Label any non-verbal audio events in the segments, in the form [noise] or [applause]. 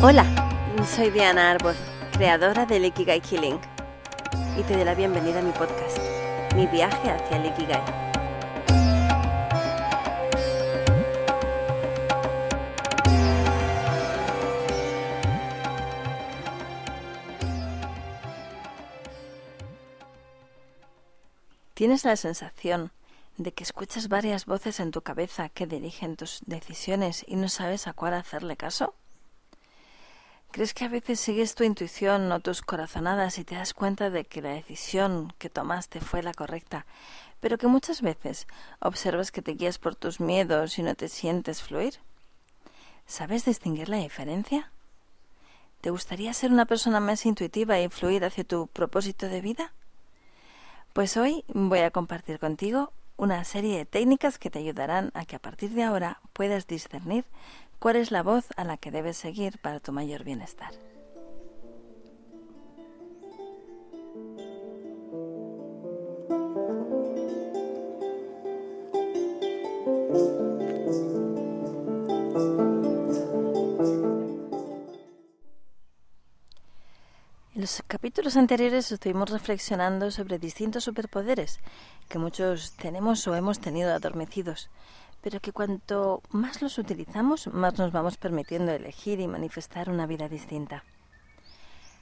Hola, soy Diana Arbor, creadora del Ikigai Killing, y te doy la bienvenida a mi podcast, Mi viaje hacia el Ikigai. ¿Tienes la sensación de que escuchas varias voces en tu cabeza que dirigen tus decisiones y no sabes a cuál hacerle caso? ¿Crees que a veces sigues tu intuición o tus corazonadas y te das cuenta de que la decisión que tomaste fue la correcta, pero que muchas veces observas que te guías por tus miedos y no te sientes fluir? ¿Sabes distinguir la diferencia? ¿Te gustaría ser una persona más intuitiva y fluir hacia tu propósito de vida? Pues hoy voy a compartir contigo una serie de técnicas que te ayudarán a que a partir de ahora puedas discernir cuál es la voz a la que debes seguir para tu mayor bienestar. En los capítulos anteriores estuvimos reflexionando sobre distintos superpoderes que muchos tenemos o hemos tenido adormecidos, pero que cuanto más los utilizamos, más nos vamos permitiendo elegir y manifestar una vida distinta.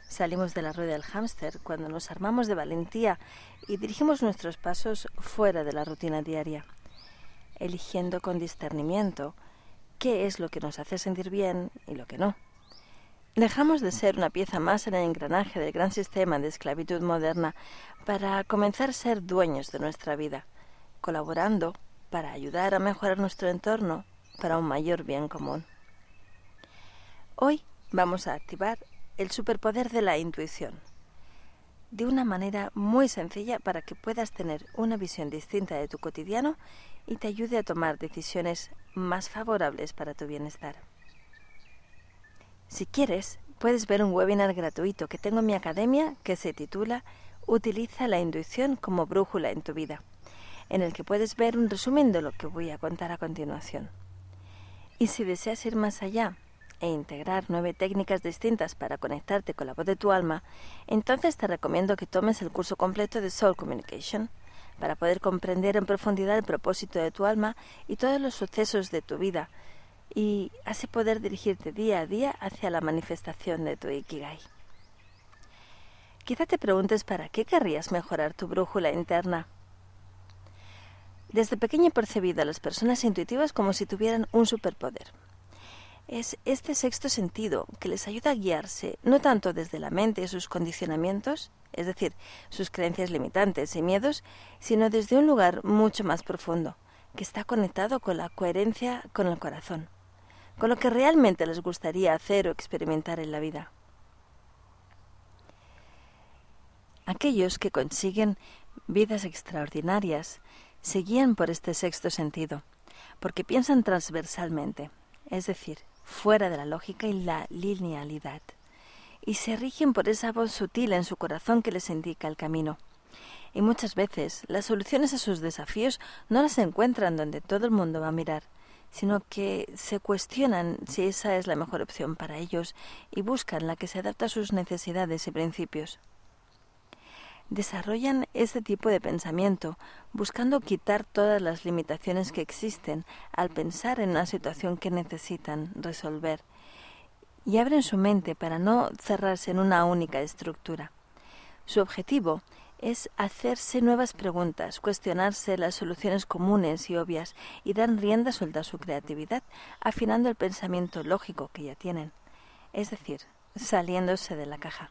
Salimos de la rueda del hámster cuando nos armamos de valentía y dirigimos nuestros pasos fuera de la rutina diaria, eligiendo con discernimiento qué es lo que nos hace sentir bien y lo que no Dejamos de ser una pieza más en el engranaje del gran sistema de esclavitud moderna para comenzar a ser dueños de nuestra vida, colaborando para ayudar a mejorar nuestro entorno para un mayor bien común. Hoy vamos a activar el superpoder de la intuición, de una manera muy sencilla para que puedas tener una visión distinta de tu cotidiano y te ayude a tomar decisiones más favorables para tu bienestar. Si quieres, puedes ver un webinar gratuito que tengo en mi academia que se titula Utiliza la intuición como brújula en tu vida, en el que puedes ver un resumen de lo que voy a contar a continuación. Y si deseas ir más allá e integrar nueve técnicas distintas para conectarte con la voz de tu alma, entonces te recomiendo que tomes el curso completo de Soul Communication para poder comprender en profundidad el propósito de tu alma y todos los sucesos de tu vida y así poder dirigirte día a día hacia la manifestación de tu Ikigai. Quizá te preguntes para qué querrías mejorar tu brújula interna. Desde pequeño he percibido a las personas intuitivas como si tuvieran un superpoder. Es este sexto sentido que les ayuda a guiarse no tanto desde la mente y sus condicionamientos, es decir, sus creencias limitantes y miedos, sino desde un lugar mucho más profundo, que está conectado con la coherencia con el corazón con lo que realmente les gustaría hacer o experimentar en la vida. Aquellos que consiguen vidas extraordinarias se guían por este sexto sentido, porque piensan transversalmente, es decir, fuera de la lógica y la linealidad, y se rigen por esa voz sutil en su corazón que les indica el camino. Y muchas veces las soluciones a sus desafíos no las encuentran donde todo el mundo va a mirar, sino que se cuestionan si esa es la mejor opción para ellos y buscan la que se adapta a sus necesidades y principios. Desarrollan este tipo de pensamiento buscando quitar todas las limitaciones que existen al pensar en una situación que necesitan resolver y abren su mente para no cerrarse en una única estructura. Su objetivo es hacerse nuevas preguntas, cuestionarse las soluciones comunes y obvias y dar rienda suelta a su creatividad, afinando el pensamiento lógico que ya tienen, es decir, saliéndose de la caja.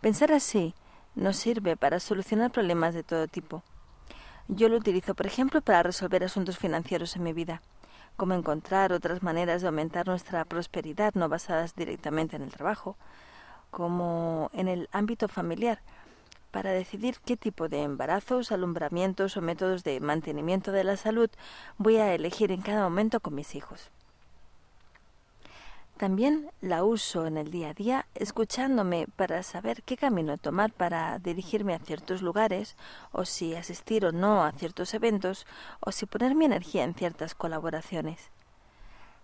Pensar así nos sirve para solucionar problemas de todo tipo. Yo lo utilizo, por ejemplo, para resolver asuntos financieros en mi vida, como encontrar otras maneras de aumentar nuestra prosperidad no basadas directamente en el trabajo, como en el ámbito familiar, para decidir qué tipo de embarazos, alumbramientos o métodos de mantenimiento de la salud voy a elegir en cada momento con mis hijos. También la uso en el día a día escuchándome para saber qué camino tomar para dirigirme a ciertos lugares o si asistir o no a ciertos eventos o si poner mi energía en ciertas colaboraciones.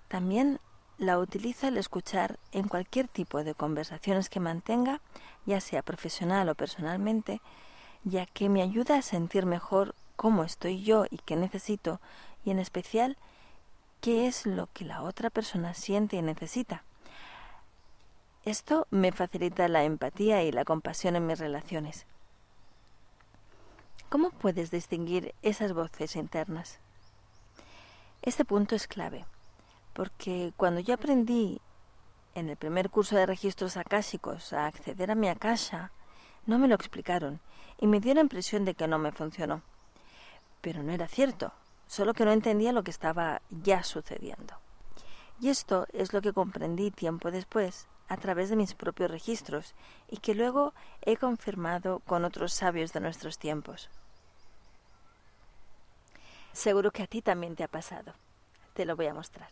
También la utilizo al escuchar en cualquier tipo de conversaciones que mantenga, ya sea profesional o personalmente, ya que me ayuda a sentir mejor cómo estoy yo y qué necesito, y en especial qué es lo que la otra persona siente y necesita. Esto me facilita la empatía y la compasión en mis relaciones. ¿Cómo puedes distinguir esas voces internas? Este punto es clave, porque cuando yo aprendí en el primer curso de registros akáshicos a acceder a mi akasha, no me lo explicaron y me dio la impresión de que no me funcionó. Pero no era cierto, solo que no entendía lo que estaba ya sucediendo. Y esto es lo que comprendí tiempo después a través de mis propios registros y que luego he confirmado con otros sabios de nuestros tiempos. Seguro que a ti también te ha pasado. Te lo voy a mostrar.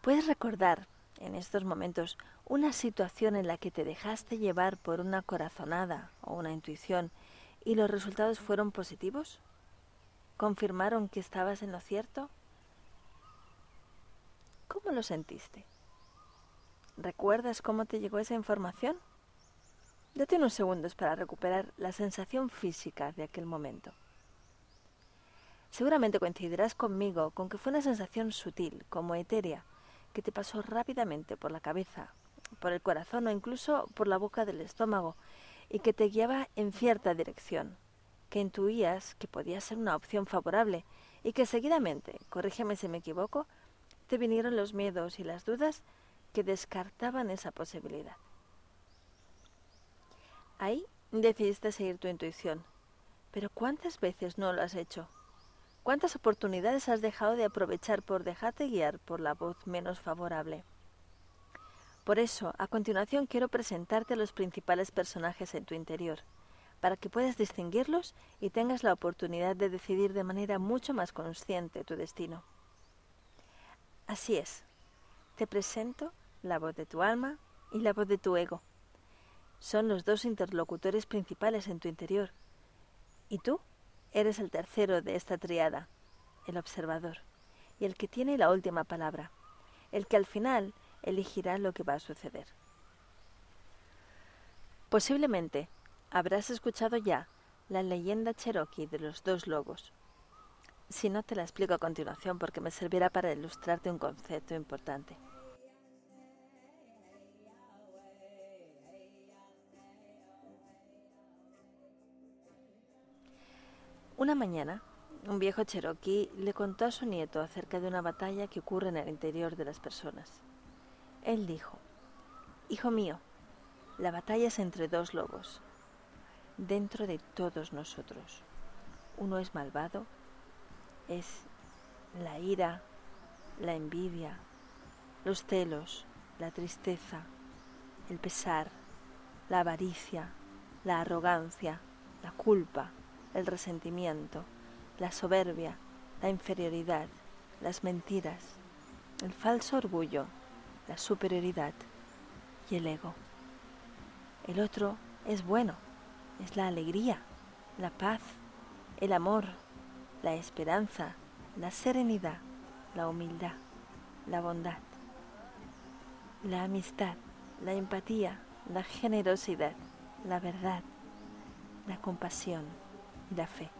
¿Puedes recordar en estos momentos una situación en la que te dejaste llevar por una corazonada o una intuición y los resultados fueron positivos? ¿Confirmaron que estabas en lo cierto? ¿Cómo lo sentiste? ¿Recuerdas cómo te llegó esa información? Date unos segundos para recuperar la sensación física de aquel momento. Seguramente coincidirás conmigo con que fue una sensación sutil, como etérea, que te pasó rápidamente por la cabeza, por el corazón o incluso por la boca del estómago y que te guiaba en cierta dirección, que intuías que podía ser una opción favorable y que seguidamente, corrígeme si me equivoco, te vinieron los miedos y las dudas que descartaban esa posibilidad. Ahí decidiste seguir tu intuición, pero ¿cuántas veces no lo has hecho? ¿Cuántas oportunidades has dejado de aprovechar por dejarte guiar por la voz menos favorable? Por eso, a continuación quiero presentarte los principales personajes en tu interior, para que puedas distinguirlos y tengas la oportunidad de decidir de manera mucho más consciente tu destino. Así es, te presento la voz de tu alma y la voz de tu ego. Son los dos interlocutores principales en tu interior. Y tú eres el tercero de esta triada, el observador, y el que tiene la última palabra, el que al final elegirá lo que va a suceder. Posiblemente habrás escuchado ya la leyenda cherokee de los dos lobos. Si no, te la explico a continuación porque me servirá para ilustrarte un concepto importante. Una mañana, un viejo cherokee le contó a su nieto acerca de una batalla que ocurre en el interior de las personas. Él dijo, Hijo mío, la batalla es entre dos lobos, dentro de todos nosotros. Uno es malvado, es la ira, la envidia, los celos, la tristeza, el pesar, la avaricia, la arrogancia, la culpa, el resentimiento, la soberbia, la inferioridad, las mentiras, el falso orgullo, la superioridad y el ego. El otro es bueno, es la alegría, la paz, el amor, la esperanza, la serenidad, la humildad, la bondad, la amistad, la empatía, la generosidad, la verdad, la compasión y la fe.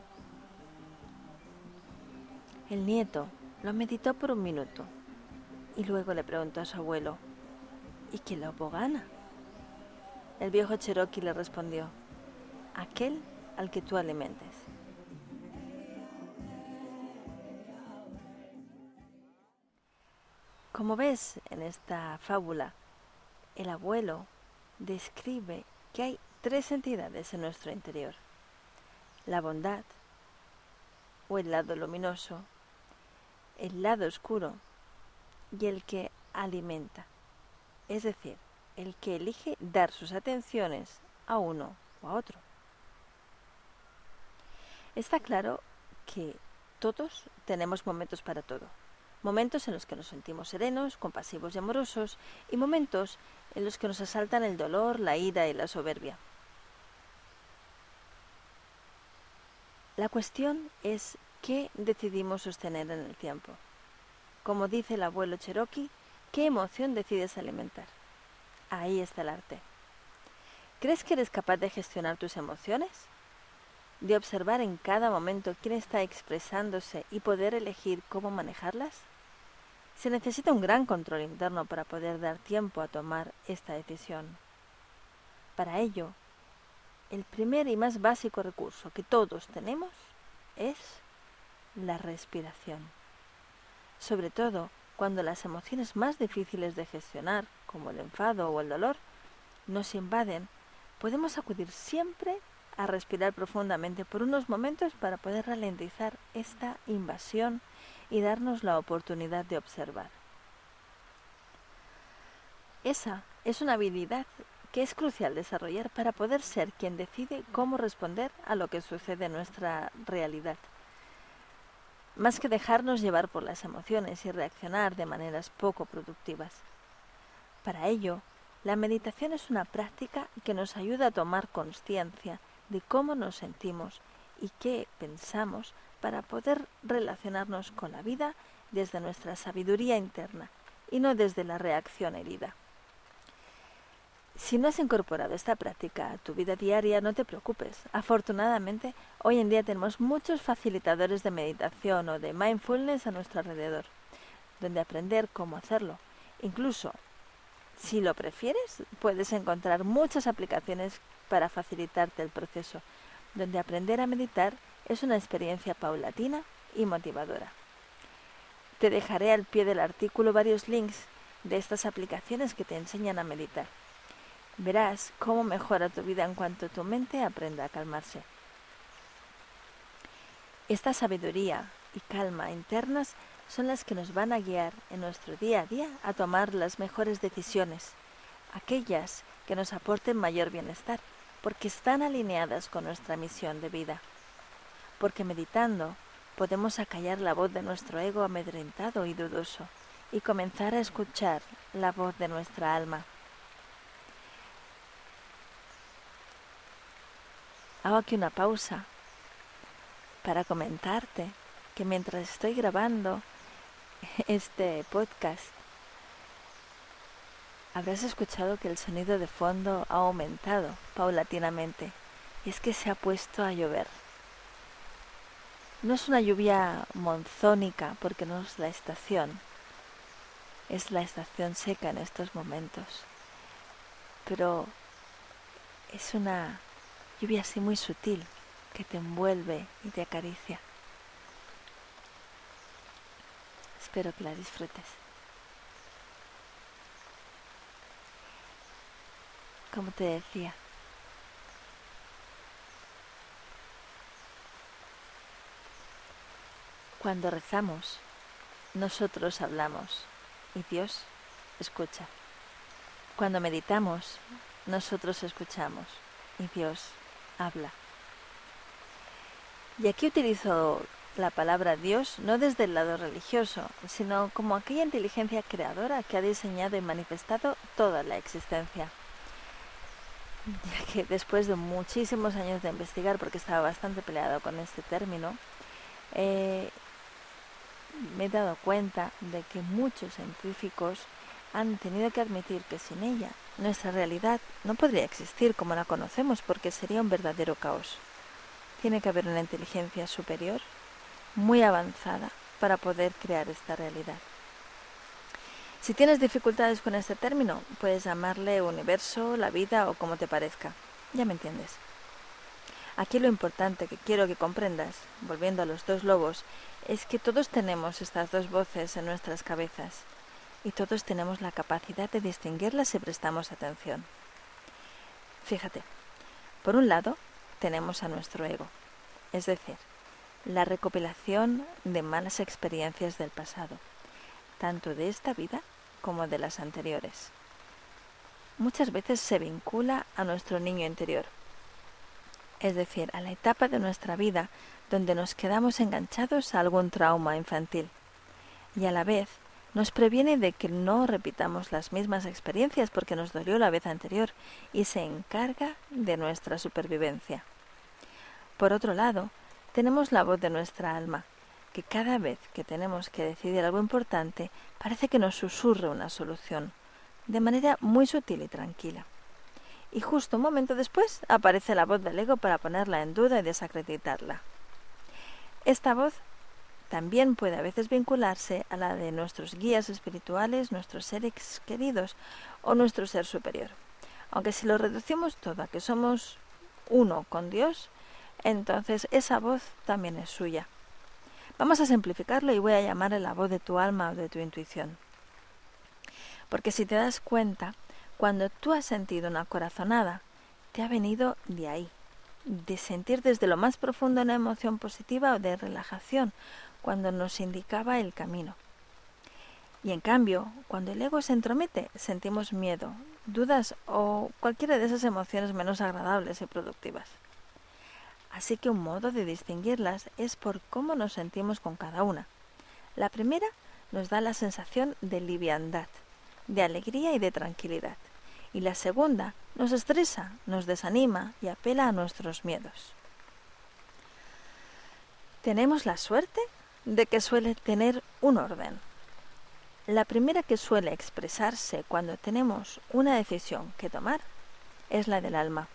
El nieto lo meditó por un minuto y luego le preguntó a su abuelo, ¿y qué lobo gana? El viejo Cherokee le respondió, aquel al que tú alimentes. Como ves en esta fábula, el abuelo describe que hay tres entidades en nuestro interior la bondad o el lado luminoso, el lado oscuro y el que alimenta, es decir, el que elige dar sus atenciones a uno o a otro. Está claro que todos tenemos momentos para todo. Momentos en los que nos sentimos serenos, compasivos y amorosos, y momentos en los que nos asaltan el dolor, la ira y la soberbia. La cuestión es qué decidimos sostener en el tiempo. como dice el abuelo Cherokee, ¿qué emoción decides alimentar? Ahí está el arte. ¿Crees que eres capaz de gestionar tus emociones? ¿De observar en cada momento quién está expresándose y poder elegir cómo manejarlas? Se necesita un gran control interno para poder dar tiempo a tomar esta decisión. Para ello, el primer y más básico recurso que todos tenemos es la respiración. Sobre todo cuando las emociones más difíciles de gestionar, como el enfado o el dolor, nos invaden, podemos acudir siempre a respirar profundamente por unos momentos para poder ralentizar esta invasión y darnos la oportunidad de observar. Esa es una habilidad que es crucial desarrollar para poder ser quien decide cómo responder a lo que sucede en nuestra realidad. Más que dejarnos llevar por las emociones y reaccionar de maneras poco productivas. Para ello, la meditación es una práctica que nos ayuda a tomar conciencia de cómo nos sentimos y qué pensamos para poder relacionarnos con la vida desde nuestra sabiduría interna y no desde la reacción herida. Si no has incorporado esta práctica a tu vida diaria, no te preocupes. Afortunadamente, hoy en día tenemos muchos facilitadores de meditación o de mindfulness a nuestro alrededor, donde aprender cómo hacerlo. Incluso, si lo prefieres, puedes encontrar muchas aplicaciones para facilitarte el proceso, donde aprender a meditar es una experiencia paulatina y motivadora. Te dejaré al pie del artículo varios links de estas aplicaciones que te enseñan a meditar. Verás cómo mejora tu vida en cuanto tu mente aprenda a calmarse. Esta sabiduría y calma internas son las que nos van a guiar en nuestro día a día a tomar las mejores decisiones, aquellas que nos aporten mayor bienestar, porque están alineadas con nuestra misión de vida. Porque meditando podemos acallar la voz de nuestro ego amedrentado y dudoso y comenzar a escuchar la voz de nuestra alma. hago aquí una pausa para comentarte que mientras estoy grabando [laughs] este podcast, habrás escuchado que el sonido de fondo ha aumentado paulatinamente y es que se ha puesto a llover. No es una lluvia monzónica porque no es la estación, es la estación seca en estos momentos, pero es una lluvia así muy sutil que te envuelve y te acaricia. Espero que la disfrutes. Como te decía, cuando rezamos, nosotros hablamos y Dios escucha. Cuando meditamos, nosotros escuchamos y Dios habla. Y aquí utilizo la palabra Dios no desde el lado religioso, sino como aquella inteligencia creadora que ha diseñado y manifestado toda la existencia. Ya [laughs] que después de muchísimos años de investigar, porque estaba bastante peleado con este término, eh, me he dado cuenta de que muchos científicos han tenido que admitir que sin ella nuestra realidad no podría existir como la conocemos porque sería un verdadero caos. Tiene que haber una inteligencia superior muy avanzada para poder crear esta realidad. Si tienes dificultades con este término, puedes llamarle universo, la vida o como te parezca. Ya me entiendes. Aquí lo importante que quiero que comprendas, volviendo a los dos lobos, es que todos tenemos estas dos voces en nuestras cabezas y todos tenemos la capacidad de distinguirlas si prestamos atención. Fíjate, por un lado tenemos a nuestro ego, es decir, la recopilación de malas experiencias del pasado, tanto de esta vida como de las anteriores. Muchas veces se vincula a nuestro niño interior, es decir, a la etapa de nuestra vida donde nos quedamos enganchados a algún trauma infantil, y a la vez nos previene de que no repitamos las mismas experiencias porque nos dolió la vez anterior y se encarga de nuestra supervivencia. Por otro lado, tenemos la voz de nuestra alma, que cada vez que tenemos que decidir algo importante parece que nos susurre una solución, de manera muy sutil y tranquila. Y justo un momento después aparece la voz del ego para ponerla en duda y desacreditarla. Esta voz también puede a veces vincularse a la de nuestros guías espirituales, nuestros seres queridos o nuestro ser superior. Aunque si lo reducimos todo a que somos uno con Dios, entonces esa voz también es suya. Vamos a simplificarlo y voy a llamarle la voz de tu alma o de tu intuición. Porque si te das cuenta, cuando tú has sentido una corazonada, te ha venido de ahí, de sentir desde lo más profundo una emoción positiva o de relajación, cuando nos indicaba el camino. Y en cambio, cuando el ego se entromete, sentimos miedo, dudas o cualquiera de esas emociones menos agradables y productivas. Así que un modo de distinguirlas es por cómo nos sentimos con cada una. La primera nos da la sensación de liviandad, de alegría y de tranquilidad. Y la segunda nos estresa, nos desanima y apela a nuestros miedos. Tenemos la suerte de que suele tener un orden. La primera que suele expresarse cuando tenemos una decisión que tomar es la del alma,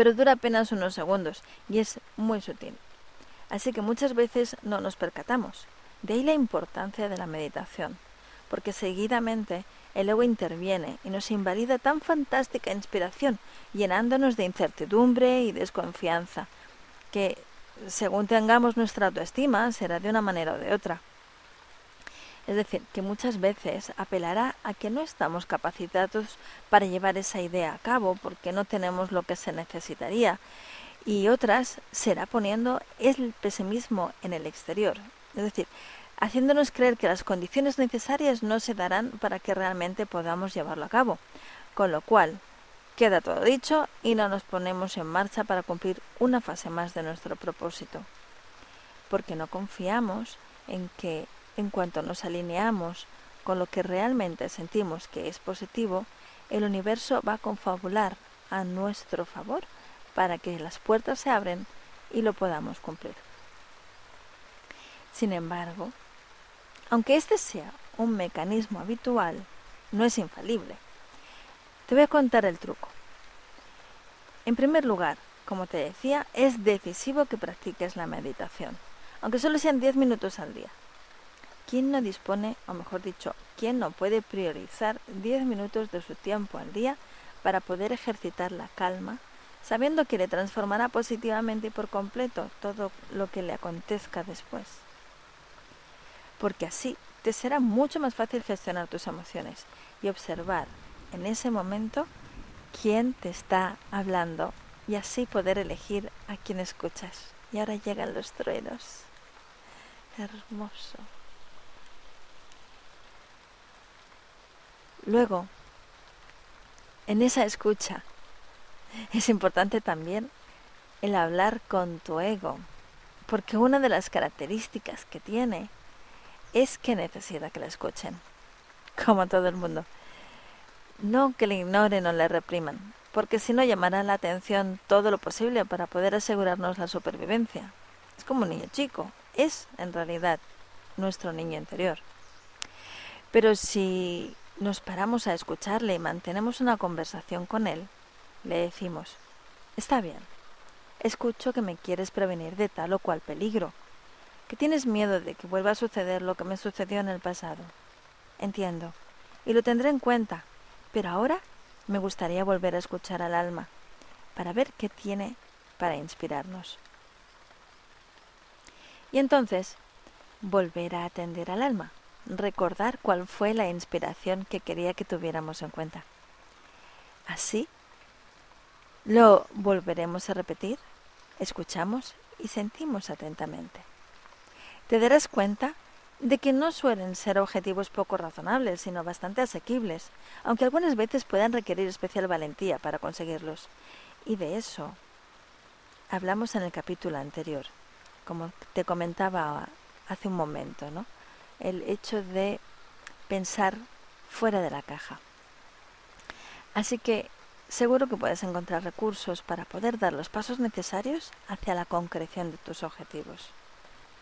pero dura apenas unos segundos y es muy sutil. Así que muchas veces no nos percatamos. De ahí la importancia de la meditación, porque seguidamente el ego interviene y nos invalida tan fantástica inspiración, llenándonos de incertidumbre y desconfianza, que según tengamos nuestra autoestima, será de una manera o de otra. Es decir, que muchas veces apelará a que no estamos capacitados para llevar esa idea a cabo porque no tenemos lo que se necesitaría y otras será poniendo el pesimismo en el exterior. Es decir, haciéndonos creer que las condiciones necesarias no se darán para que realmente podamos llevarlo a cabo. Con lo cual, Queda todo dicho y no nos ponemos en marcha para cumplir una fase más de nuestro propósito, porque no confiamos en que en cuanto nos alineamos con lo que realmente sentimos que es positivo, el universo va a confabular a nuestro favor para que las puertas se abren y lo podamos cumplir. Sin embargo, aunque este sea un mecanismo habitual, no es infalible. Te voy a contar el truco. En primer lugar, como te decía, es decisivo que practiques la meditación, aunque solo sean 10 minutos al día. ¿Quién no dispone, o mejor dicho, quién no puede priorizar 10 minutos de su tiempo al día para poder ejercitar la calma, sabiendo que le transformará positivamente y por completo todo lo que le acontezca después? Porque así te será mucho más fácil gestionar tus emociones y observar en ese momento quién te está hablando y así poder elegir a quién escuchas. Y ahora llegan los truenos. Hermoso. Luego, en esa escucha, es importante también el hablar con tu ego, porque una de las características que tiene es que necesita que la escuchen, [laughs] como todo el mundo. No que le ignoren o le repriman, porque si no llamará la atención todo lo posible para poder asegurarnos la supervivencia. Es como un niño chico, es en realidad nuestro niño interior. Pero si nos paramos a escucharle y mantenemos una conversación con él, le decimos, está bien, escucho que me quieres prevenir de tal o cual peligro, que tienes miedo de que vuelva a suceder lo que me sucedió en el pasado. Entiendo, y lo tendré en cuenta, pero ahora me gustaría volver a escuchar al alma para ver qué tiene para inspirarnos. Y entonces, volver a atender al alma, recordar cuál fue la inspiración que quería que tuviéramos en cuenta. Así, lo volveremos a repetir, escuchamos y sentimos atentamente. Te darás cuenta de que no suelen ser objetivos poco razonables, sino bastante asequibles, aunque algunas veces puedan requerir especial valentía para conseguirlos. Y de eso hablamos en el capítulo anterior, como te comentaba hace un momento, ¿no? El hecho de pensar fuera de la caja. Así que seguro que puedes encontrar recursos para poder dar los pasos necesarios hacia la concreción de tus objetivos.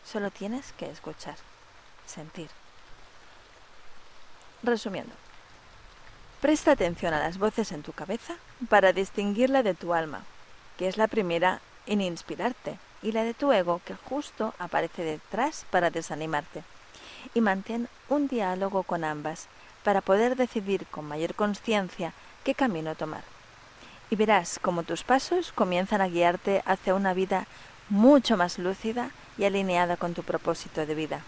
Solo tienes que escuchar, sentir. Resumiendo, presta atención a las voces en tu cabeza para distinguirla de tu alma, que es la primera en inspirarte, y la de tu ego, que justo aparece detrás para desanimarte. Y mantén un diálogo con ambas para poder decidir con mayor conciencia qué camino tomar. Y verás cómo tus pasos comienzan a guiarte hacia una vida mucho más lúcida y alineada con tu propósito de vida.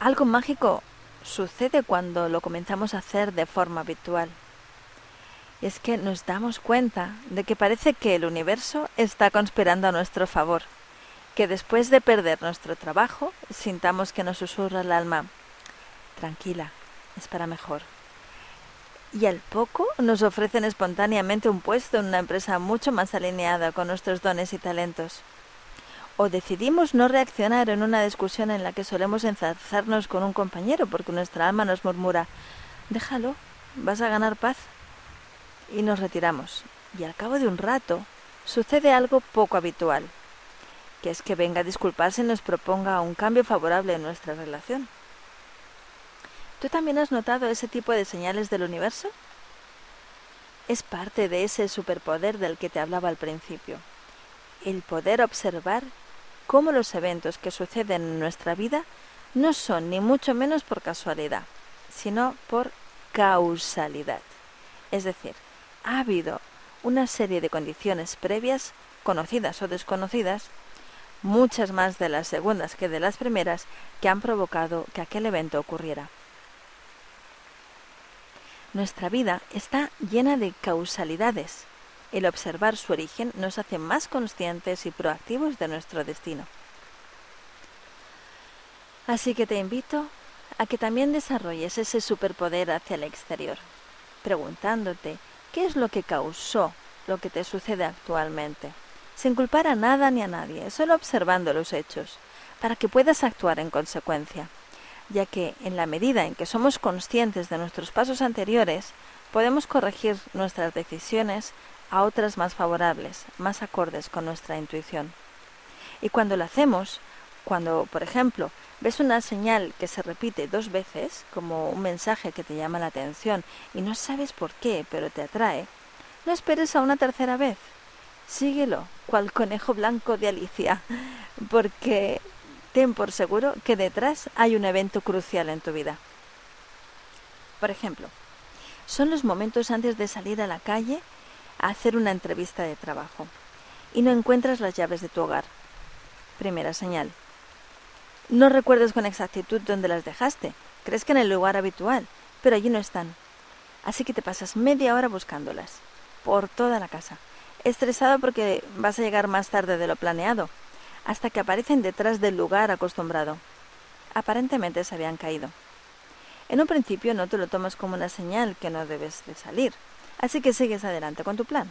Algo mágico sucede cuando lo comenzamos a hacer de forma habitual. Es que nos damos cuenta de que parece que el universo está conspirando a nuestro favor, que después de perder nuestro trabajo sintamos que nos susurra el alma, tranquila, es para mejor. Y al poco nos ofrecen espontáneamente un puesto en una empresa mucho más alineada con nuestros dones y talentos. O decidimos no reaccionar en una discusión en la que solemos enzarzarnos con un compañero porque nuestra alma nos murmura, déjalo, vas a ganar paz. Y nos retiramos. Y al cabo de un rato sucede algo poco habitual, que es que venga a disculparse y nos proponga un cambio favorable en nuestra relación. ¿Tú también has notado ese tipo de señales del universo? Es parte de ese superpoder del que te hablaba al principio, el poder observar cómo los eventos que suceden en nuestra vida no son ni mucho menos por casualidad, sino por causalidad. Es decir, ha habido una serie de condiciones previas, conocidas o desconocidas, muchas más de las segundas que de las primeras, que han provocado que aquel evento ocurriera. Nuestra vida está llena de causalidades. El observar su origen nos hace más conscientes y proactivos de nuestro destino. Así que te invito a que también desarrolles ese superpoder hacia el exterior, preguntándote qué es lo que causó lo que te sucede actualmente, sin culpar a nada ni a nadie, solo observando los hechos, para que puedas actuar en consecuencia ya que en la medida en que somos conscientes de nuestros pasos anteriores, podemos corregir nuestras decisiones a otras más favorables, más acordes con nuestra intuición. Y cuando lo hacemos, cuando, por ejemplo, ves una señal que se repite dos veces, como un mensaje que te llama la atención y no sabes por qué, pero te atrae, no esperes a una tercera vez. Síguelo, cual conejo blanco de Alicia, porque ten por seguro que detrás hay un evento crucial en tu vida. Por ejemplo, son los momentos antes de salir a la calle a hacer una entrevista de trabajo y no encuentras las llaves de tu hogar. Primera señal. No recuerdas con exactitud dónde las dejaste. Crees que en el lugar habitual, pero allí no están. Así que te pasas media hora buscándolas, por toda la casa, estresado porque vas a llegar más tarde de lo planeado hasta que aparecen detrás del lugar acostumbrado. Aparentemente se habían caído. En un principio no te lo tomas como una señal que no debes de salir, así que sigues adelante con tu plan.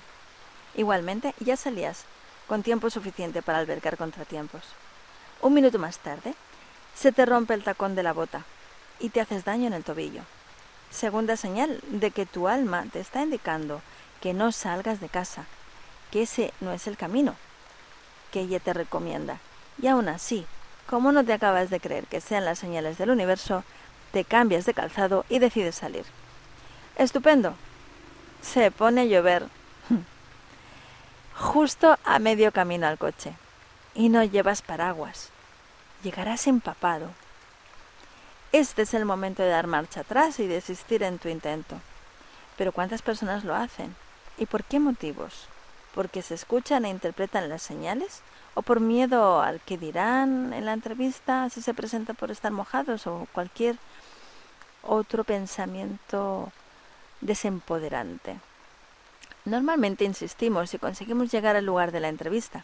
Igualmente, ya salías, con tiempo suficiente para albergar contratiempos. Un minuto más tarde, se te rompe el tacón de la bota y te haces daño en el tobillo. Segunda señal de que tu alma te está indicando que no salgas de casa, que ese no es el camino, que ella te recomienda. Y aún así, como no te acabas de creer que sean las señales del universo, te cambias de calzado y decides salir. Estupendo. Se pone a llover. [laughs] Justo a medio camino al coche. Y no llevas paraguas. Llegarás empapado. Este es el momento de dar marcha atrás y desistir en tu intento. Pero ¿cuántas personas lo hacen? ¿Y por qué motivos? Porque se escuchan e interpretan las señales o por miedo al que dirán en la entrevista si se presenta por estar mojados o cualquier otro pensamiento desempoderante. Normalmente insistimos y conseguimos llegar al lugar de la entrevista,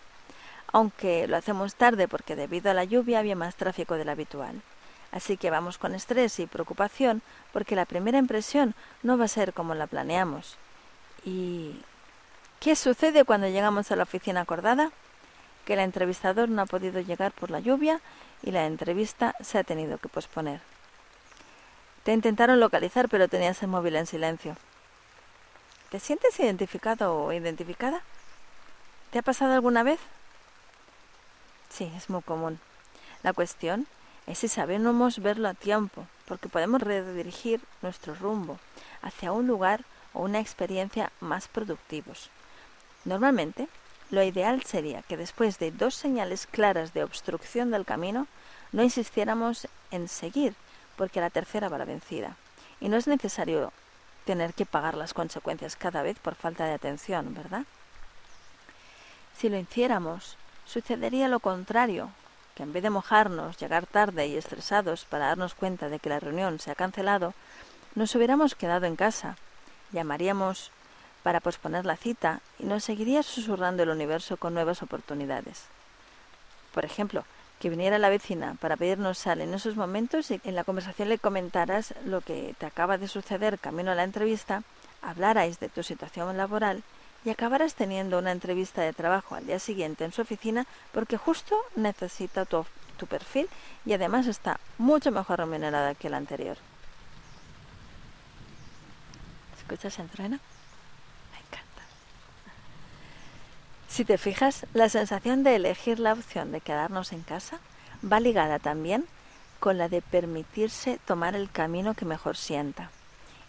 aunque lo hacemos tarde porque debido a la lluvia había más tráfico del habitual. Así que vamos con estrés y preocupación porque la primera impresión no va a ser como la planeamos. Y ¿Qué sucede cuando llegamos a la oficina acordada? Que el entrevistador no ha podido llegar por la lluvia y la entrevista se ha tenido que posponer. Te intentaron localizar, pero tenías el móvil en silencio. ¿Te sientes identificado o identificada? ¿Te ha pasado alguna vez? Sí, es muy común. La cuestión es si sabemos verlo a tiempo, porque podemos redirigir nuestro rumbo hacia un lugar o una experiencia más productivos. Normalmente, lo ideal sería que después de dos señales claras de obstrucción del camino, no insistiéramos en seguir, porque la tercera va la vencida. Y no es necesario tener que pagar las consecuencias cada vez por falta de atención, ¿verdad? Si lo hiciéramos, sucedería lo contrario, que en vez de mojarnos, llegar tarde y estresados para darnos cuenta de que la reunión se ha cancelado, nos hubiéramos quedado en casa, llamaríamos para posponer la cita y nos seguiría susurrando el universo con nuevas oportunidades. Por ejemplo, que viniera la vecina para pedirnos sal en esos momentos y en la conversación le comentaras lo que te acaba de suceder camino a la entrevista, hablarais de tu situación laboral y acabarás teniendo una entrevista de trabajo al día siguiente en su oficina porque justo necesita tu, tu perfil y además está mucho mejor remunerada que la anterior. ¿Escuchas, entrena? Me encanta. Si te fijas, la sensación de elegir la opción de quedarnos en casa va ligada también con la de permitirse tomar el camino que mejor sienta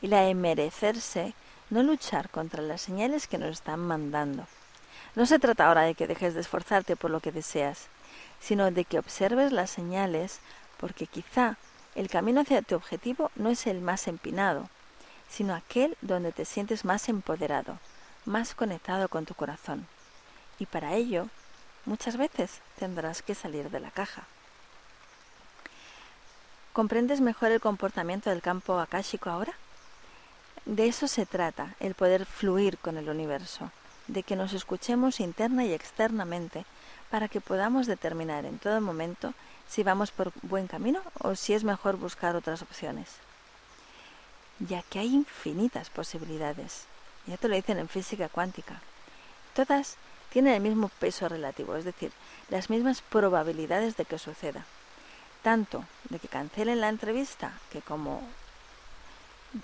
y la de merecerse no luchar contra las señales que nos están mandando. No se trata ahora de que dejes de esforzarte por lo que deseas, sino de que observes las señales porque quizá el camino hacia tu objetivo no es el más empinado, sino aquel donde te sientes más empoderado, más conectado con tu corazón. Y para ello, muchas veces tendrás que salir de la caja. ¿Comprendes mejor el comportamiento del campo akáshico ahora? De eso se trata, el poder fluir con el universo, de que nos escuchemos interna y externamente para que podamos determinar en todo momento si vamos por buen camino o si es mejor buscar otras opciones. Ya que hay infinitas posibilidades, ya te lo dicen en física cuántica, todas tienen el mismo peso relativo, es decir, las mismas probabilidades de que suceda, tanto de que cancelen la entrevista que como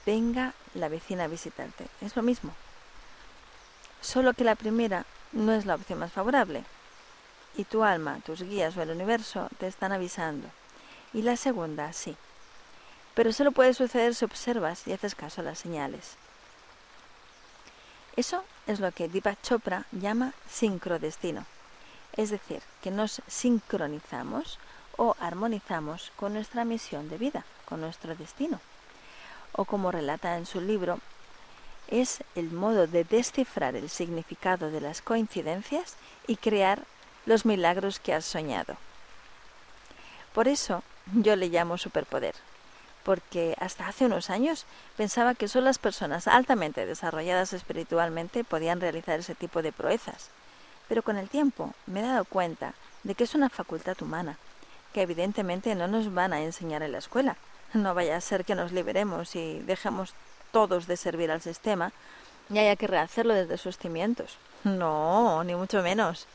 venga la vecina a visitarte. Es lo mismo. Solo que la primera no es la opción más favorable. Y tu alma, tus guías o el universo te están avisando. Y la segunda, sí. Pero solo puede suceder si observas y haces caso a las señales. Eso es lo que Deepak Chopra llama sincrodestino. Es decir, que nos sincronizamos o armonizamos con nuestra misión de vida, con nuestro destino o como relata en su libro, es el modo de descifrar el significado de las coincidencias y crear los milagros que has soñado. Por eso yo le llamo superpoder, porque hasta hace unos años pensaba que solo las personas altamente desarrolladas espiritualmente podían realizar ese tipo de proezas, pero con el tiempo me he dado cuenta de que es una facultad humana, que evidentemente no nos van a enseñar en la escuela, no vaya a ser que nos liberemos y dejemos todos de servir al sistema y haya que rehacerlo desde sus cimientos. No, ni mucho menos.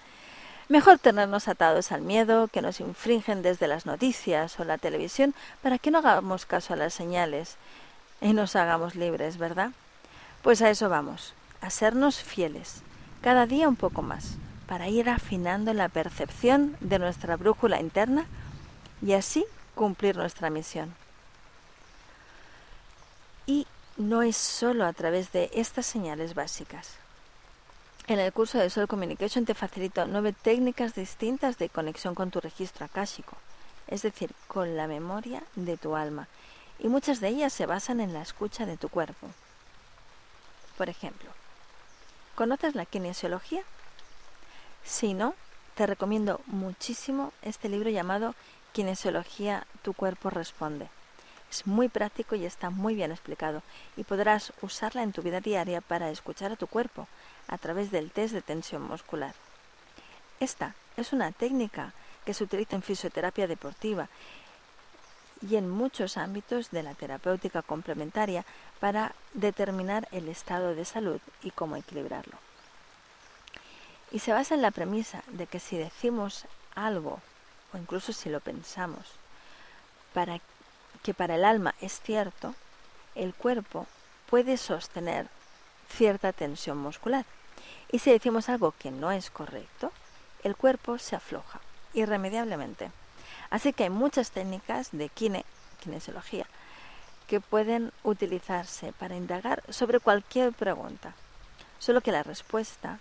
Mejor tenernos atados al miedo que nos infringen desde las noticias o la televisión para que no hagamos caso a las señales y nos hagamos libres, ¿verdad? Pues a eso vamos, a sernos fieles, cada día un poco más, para ir afinando la percepción de nuestra brújula interna y así cumplir nuestra misión. Y no es solo a través de estas señales básicas. En el curso de Soul Communication te facilito nueve técnicas distintas de conexión con tu registro akáshico, es decir, con la memoria de tu alma, y muchas de ellas se basan en la escucha de tu cuerpo. Por ejemplo, ¿conoces la kinesiología? Si no, te recomiendo muchísimo este libro llamado Kinesiología, tu cuerpo responde. Es muy práctico y está muy bien explicado y podrás usarla en tu vida diaria para escuchar a tu cuerpo a través del test de tensión muscular. Esta es una técnica que se utiliza en fisioterapia deportiva y en muchos ámbitos de la terapéutica complementaria para determinar el estado de salud y cómo equilibrarlo. Y se basa en la premisa de que si decimos algo, o incluso si lo pensamos, para que para el alma es cierto, el cuerpo puede sostener cierta tensión muscular. Y si decimos algo que no es correcto, el cuerpo se afloja irremediablemente. Así que hay muchas técnicas de kine, kinesiología, que pueden utilizarse para indagar sobre cualquier pregunta. Solo que la respuesta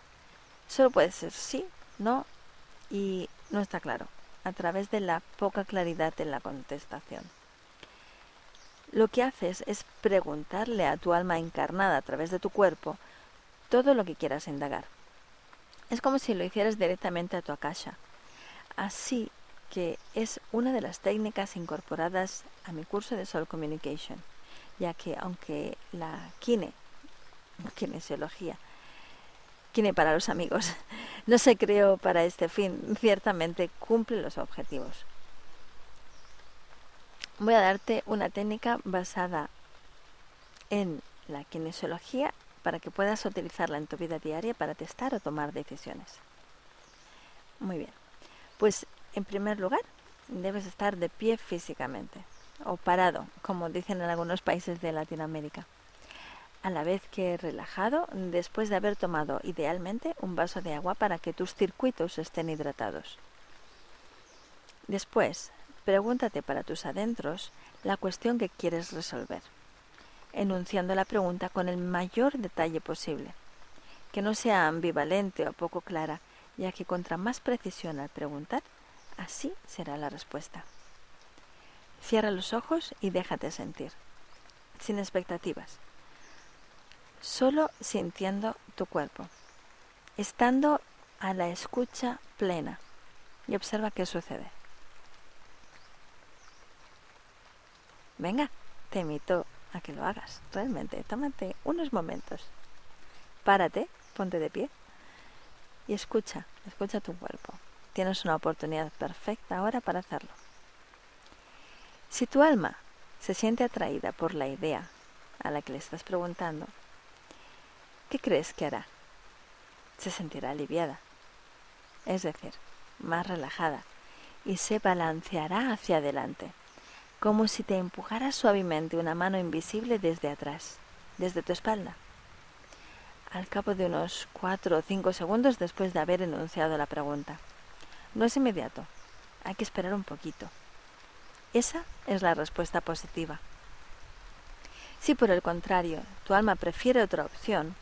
solo puede ser sí, no y no está claro, a través de la poca claridad en la contestación. Lo que haces es preguntarle a tu alma encarnada a través de tu cuerpo todo lo que quieras indagar. Es como si lo hicieras directamente a tu akasha. Así que es una de las técnicas incorporadas a mi curso de Soul Communication, ya que aunque la kine, kinesiología, kine para los amigos, [laughs] no se creó para este fin, ciertamente cumple los objetivos. Voy a darte una técnica basada en la kinesiología para que puedas utilizarla en tu vida diaria para testar o tomar decisiones. Muy bien. Pues en primer lugar, debes estar de pie físicamente o parado, como dicen en algunos países de Latinoamérica. A la vez que relajado después de haber tomado idealmente un vaso de agua para que tus circuitos estén hidratados. Después, pregúntate para tus adentros la cuestión que quieres resolver enunciando la pregunta con el mayor detalle posible, que no sea ambivalente o poco clara, ya que contra más precisión al preguntar, así será la respuesta. Cierra los ojos y déjate sentir, sin expectativas, solo sintiendo tu cuerpo, estando a la escucha plena y observa qué sucede. Venga, te invito a que lo hagas, realmente. Tómate unos momentos. Párate, ponte de pie y escucha, escucha tu cuerpo. Tienes una oportunidad perfecta ahora para hacerlo. Si tu alma se siente atraída por la idea a la que le estás preguntando, ¿qué crees que hará? Se sentirá aliviada, es decir, más relajada, y se balanceará hacia adelante como si te empujara suavemente una mano invisible desde atrás, desde tu espalda. Al cabo de unos cuatro o cinco segundos después de haber enunciado la pregunta. No es inmediato, hay que esperar un poquito. Esa es la respuesta positiva. Si por el contrario tu alma prefiere otra opción,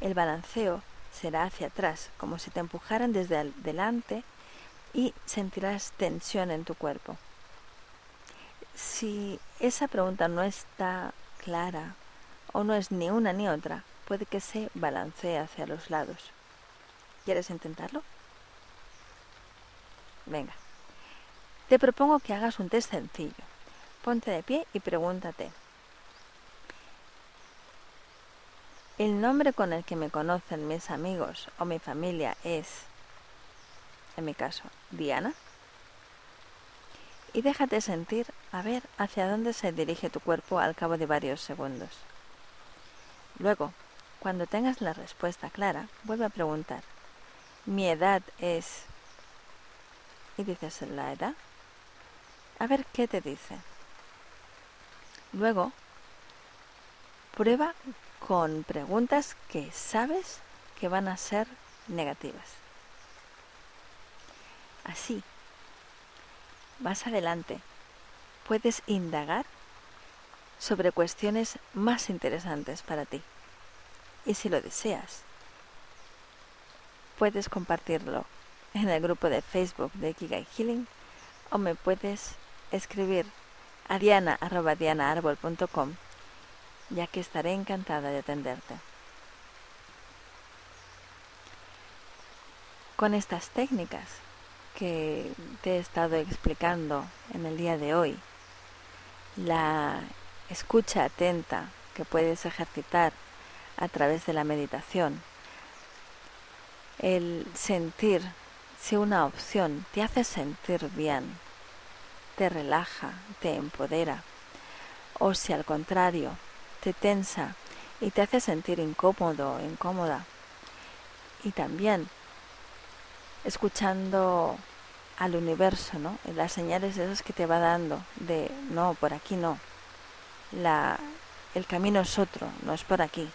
el balanceo será hacia atrás, como si te empujaran desde delante y sentirás tensión en tu cuerpo si esa pregunta no está clara o no es ni una ni otra, puede que se balancee hacia los lados. ¿Quieres intentarlo? Venga. Te propongo que hagas un test sencillo. Ponte de pie y pregúntate. ¿El nombre con el que me conocen mis amigos o mi familia es, en mi caso, Diana? Y déjate sentir a ver hacia dónde se dirige tu cuerpo al cabo de varios segundos. Luego, cuando tengas la respuesta clara, vuelve a preguntar, mi edad es... y dices la edad. A ver qué te dice. Luego, prueba con preguntas que sabes que van a ser negativas. Así, más adelante puedes indagar sobre cuestiones más interesantes para ti. Y si lo deseas, puedes compartirlo en el grupo de Facebook de Kigai Healing o me puedes escribir a diana.dianaarbol.com ya que estaré encantada de atenderte. Con estas técnicas que te he estado explicando en el día de hoy, la escucha atenta que puedes ejercitar a través de la meditación, el sentir si una opción te hace sentir bien, te relaja, te empodera, o si al contrario te tensa y te hace sentir incómodo o incómoda. Y también escuchando al universo, ¿no? Las señales esas que te va dando de no, por aquí no. La, el camino es otro, no es por aquí,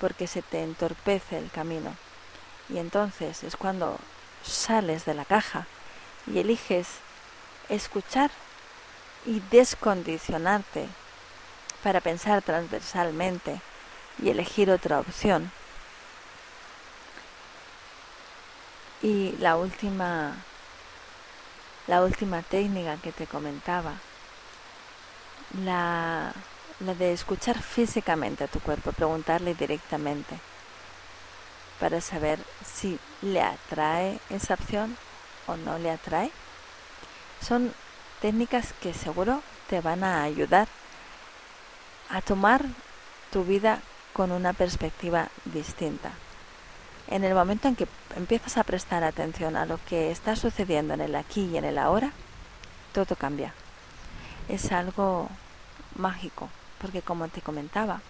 porque se te entorpece el camino. Y entonces es cuando sales de la caja y eliges escuchar y descondicionarte para pensar transversalmente y elegir otra opción. Y la última la última técnica que te comentaba, la, de escuchar físicamente a tu cuerpo, preguntarle directamente para saber si le atrae esa opción o no le atrae. Son técnicas que seguro te van a ayudar a tomar tu vida con una perspectiva distinta. En el momento en que empiezas a prestar atención a lo que está sucediendo en el aquí y en el ahora, todo cambia. Es algo mágico, porque como te comentaba,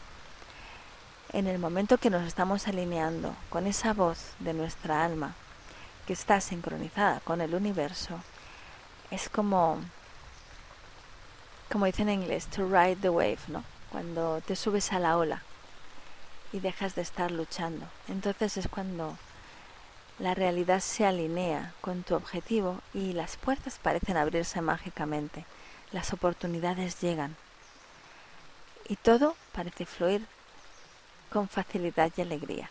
en el momento que nos estamos alineando con esa voz de nuestra alma, que está sincronizada con el universo, es como, como dicen en inglés, to ride the wave, ¿no? Cuando te subes a la ola y dejas de estar luchando. Entonces es cuando la realidad se alinea con tu objetivo y las puertas parecen abrirse mágicamente, las oportunidades llegan y todo parece fluir con facilidad y alegría.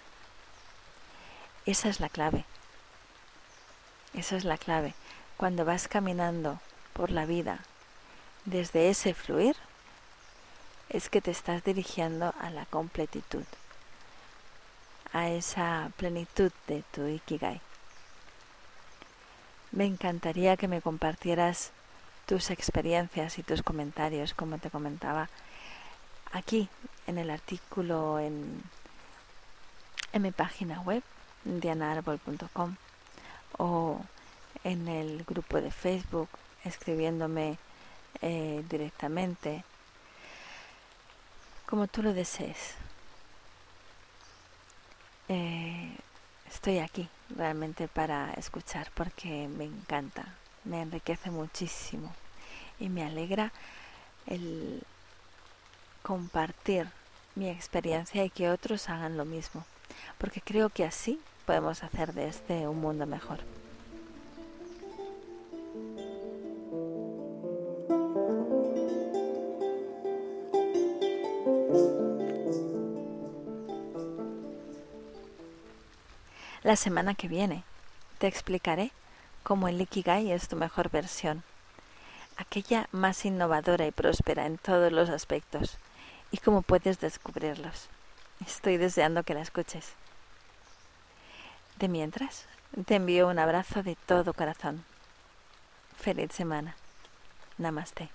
Esa es la clave. Esa es la clave. Cuando vas caminando por la vida desde ese fluir, es que te estás dirigiendo a la completitud, a esa plenitud de tu Ikigai. Me encantaría que me compartieras tus experiencias y tus comentarios, como te comentaba, aquí en el artículo en, mi página web, dianaarbol.com o en el grupo de Facebook escribiéndome eh, directamente como tú lo desees. Eh, estoy aquí realmente para escuchar porque me encanta, me enriquece muchísimo y me alegra el compartir mi experiencia y que otros hagan lo mismo, porque creo que así podemos hacer de este un mundo mejor. La semana que viene te explicaré cómo el Ikigai es tu mejor versión, aquella más innovadora y próspera en todos los aspectos, y cómo puedes descubrirlos. Estoy deseando que la escuches. De mientras, te envío un abrazo de todo corazón. Feliz semana. Namaste.